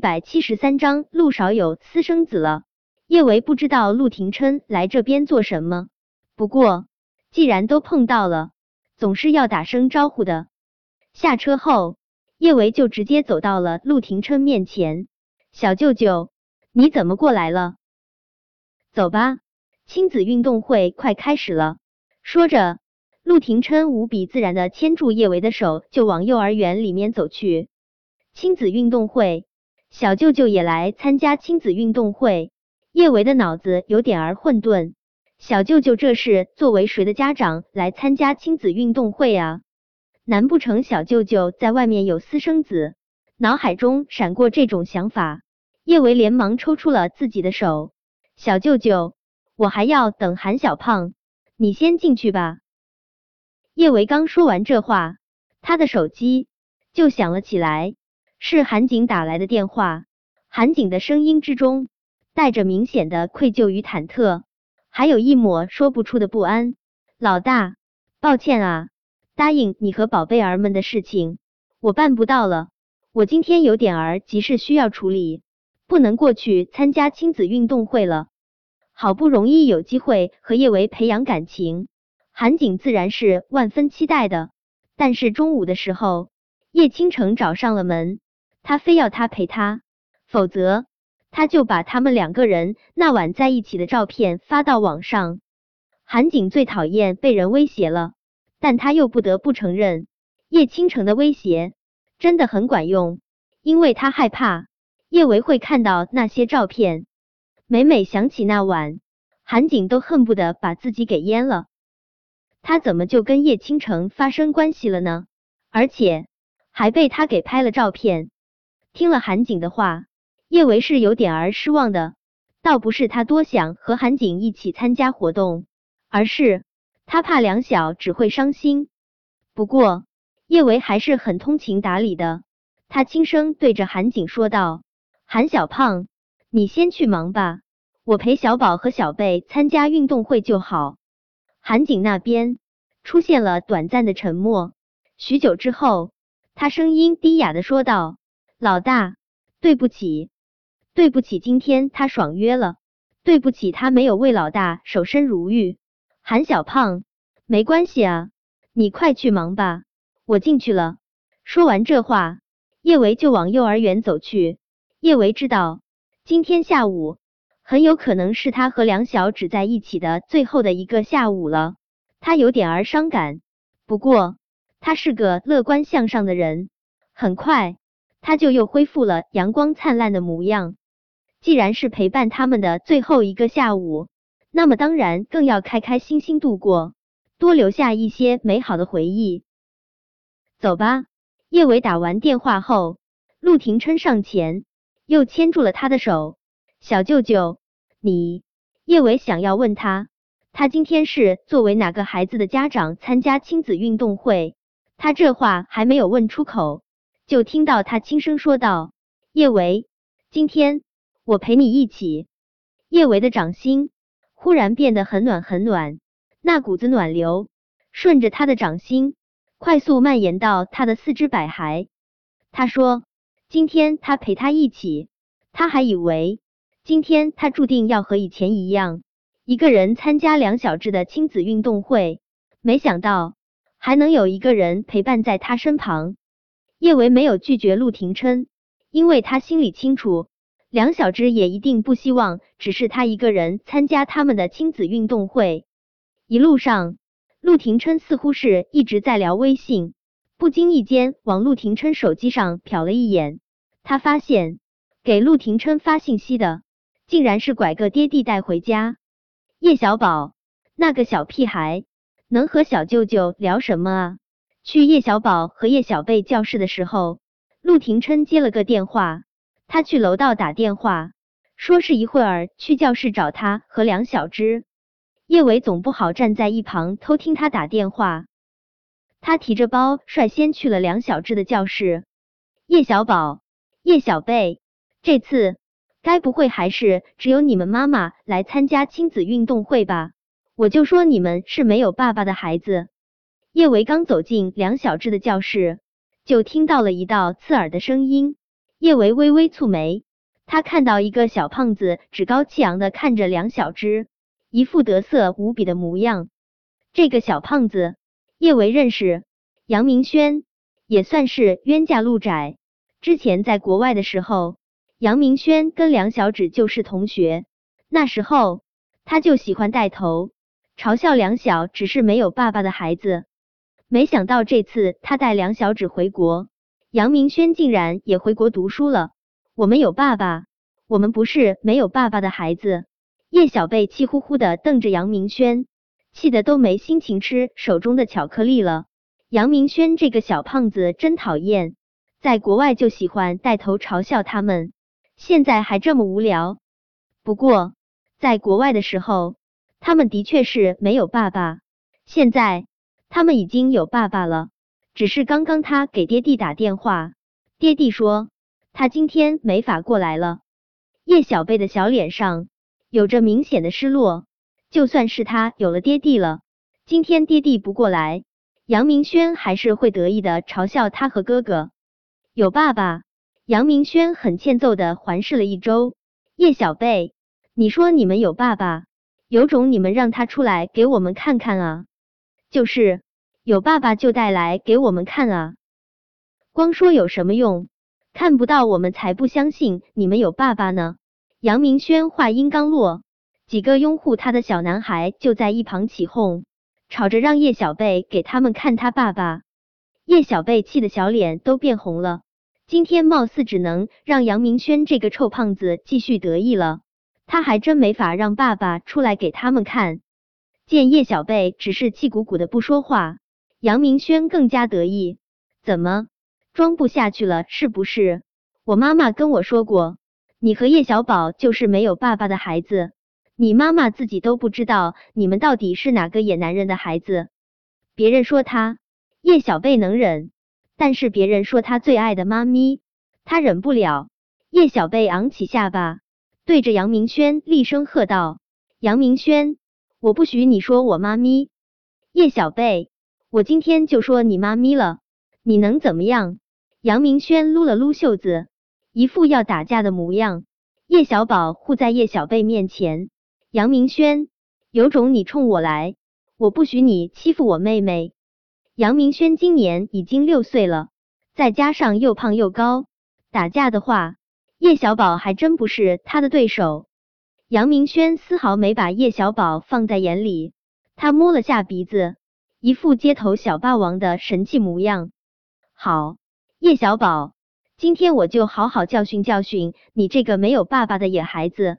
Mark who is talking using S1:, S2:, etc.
S1: 百七十三章，陆少有私生子了。叶维不知道陆廷琛来这边做什么，不过既然都碰到了，总是要打声招呼的。下车后，叶维就直接走到了陆廷琛面前：“小舅舅，你怎么过来了？走吧，亲子运动会快开始了。”说着，陆廷琛无比自然的牵住叶维的手，就往幼儿园里面走去。亲子运动会，小舅舅也来参加亲子运动会。叶维的脑子有点儿混沌，小舅舅这是作为谁的家长来参加亲子运动会啊？难不成小舅舅在外面有私生子？脑海中闪过这种想法，叶维连忙抽出了自己的手。小舅舅，我还要等韩小胖，你先进去吧。叶维刚说完这话，他的手机就响了起来，是韩景打来的电话。韩景的声音之中。带着明显的愧疚与忐忑，还有一抹说不出的不安。老大，抱歉啊，答应你和宝贝儿们的事情，我办不到了。我今天有点儿急事需要处理，不能过去参加亲子运动会了。好不容易有机会和叶维培养感情，韩景自然是万分期待的。但是中午的时候，叶倾城找上了门，他非要他陪他，否则。他就把他们两个人那晚在一起的照片发到网上。韩景最讨厌被人威胁了，但他又不得不承认，叶倾城的威胁真的很管用，因为他害怕叶维会看到那些照片。每每想起那晚，韩景都恨不得把自己给淹了。他怎么就跟叶倾城发生关系了呢？而且还被他给拍了照片。听了韩景的话。叶维是有点儿失望的，倒不是他多想和韩景一起参加活动，而是他怕梁晓只会伤心。不过叶维还是很通情达理的，他轻声对着韩景说道：“韩小胖，你先去忙吧，我陪小宝和小贝参加运动会就好。”韩景那边出现了短暂的沉默，许久之后，他声音低哑的说道：“老大，对不起。”对不起，今天他爽约了。对不起，他没有为老大守身如玉。韩小胖，没关系啊，你快去忙吧，我进去了。说完这话，叶维就往幼儿园走去。叶维知道，今天下午很有可能是他和梁晓只在一起的最后的一个下午了，他有点儿伤感。不过，他是个乐观向上的人，很快他就又恢复了阳光灿烂的模样。既然是陪伴他们的最后一个下午，那么当然更要开开心心度过，多留下一些美好的回忆。走吧，叶伟打完电话后，陆廷琛上前又牵住了他的手。小舅舅，你……叶伟想要问他，他今天是作为哪个孩子的家长参加亲子运动会？他这话还没有问出口，就听到他轻声说道：“叶维，今天。”我陪你一起。叶维的掌心忽然变得很暖很暖，那股子暖流顺着他的掌心快速蔓延到他的四肢百骸。他说：“今天他陪他一起，他还以为今天他注定要和以前一样，一个人参加梁小智的亲子运动会，没想到还能有一个人陪伴在他身旁。”叶维没有拒绝陆廷琛，因为他心里清楚。梁小芝也一定不希望只是他一个人参加他们的亲子运动会。一路上，陆廷琛似乎是一直在聊微信，不经意间往陆廷琛手机上瞟了一眼，他发现给陆廷琛发信息的竟然是拐个爹地带回家。叶小宝那个小屁孩能和小舅舅聊什么啊？去叶小宝和叶小贝教室的时候，陆廷琛接了个电话。他去楼道打电话，说是一会儿去教室找他和梁小芝。叶伟总不好站在一旁偷听他打电话，他提着包率先去了梁小芝的教室。叶小宝、叶小贝，这次该不会还是只有你们妈妈来参加亲子运动会吧？我就说你们是没有爸爸的孩子。叶维刚走进梁小芝的教室，就听到了一道刺耳的声音。叶维微微蹙眉，他看到一个小胖子趾高气扬的看着梁小芝，一副得瑟无比的模样。这个小胖子，叶维认识，杨明轩也算是冤家路窄。之前在国外的时候，杨明轩跟梁小芷就是同学，那时候他就喜欢带头嘲笑梁小只是没有爸爸的孩子。没想到这次他带两小指回国，杨明轩竟然也回国读书了。我们有爸爸，我们不是没有爸爸的孩子。叶小贝气呼呼的瞪着杨明轩。气得都没心情吃手中的巧克力了。杨明轩这个小胖子真讨厌，在国外就喜欢带头嘲笑他们，现在还这么无聊。不过在国外的时候，他们的确是没有爸爸，现在他们已经有爸爸了。只是刚刚他给爹地打电话，爹地说他今天没法过来了。叶小贝的小脸上有着明显的失落。就算是他有了爹地了，今天爹地不过来，杨明轩还是会得意的嘲笑他和哥哥有爸爸。杨明轩很欠揍的环视了一周，叶小贝，你说你们有爸爸，有种你们让他出来给我们看看啊！就是有爸爸就带来给我们看啊！光说有什么用？看不到我们才不相信你们有爸爸呢！杨明轩话音刚落。几个拥护他的小男孩就在一旁起哄，吵着让叶小贝给他们看他爸爸。叶小贝气得小脸都变红了。今天貌似只能让杨明轩这个臭胖子继续得意了，他还真没法让爸爸出来给他们看。见叶小贝只是气鼓鼓的不说话，杨明轩更加得意。怎么装不下去了是不是？我妈妈跟我说过，你和叶小宝就是没有爸爸的孩子。你妈妈自己都不知道你们到底是哪个野男人的孩子。别人说他叶小贝能忍，但是别人说他最爱的妈咪，他忍不了。叶小贝昂起下巴，对着杨明轩厉声喝道：“杨明轩，我不许你说我妈咪！叶小贝，我今天就说你妈咪了，你能怎么样？”杨明轩撸了撸袖子，一副要打架的模样。叶小宝护在叶小贝面前。杨明轩，有种你冲我来，我不许你欺负我妹妹。杨明轩今年已经六岁了，再加上又胖又高，打架的话，叶小宝还真不是他的对手。杨明轩丝毫没把叶小宝放在眼里，他摸了下鼻子，一副街头小霸王的神气模样。好，叶小宝，今天我就好好教训教训你这个没有爸爸的野孩子。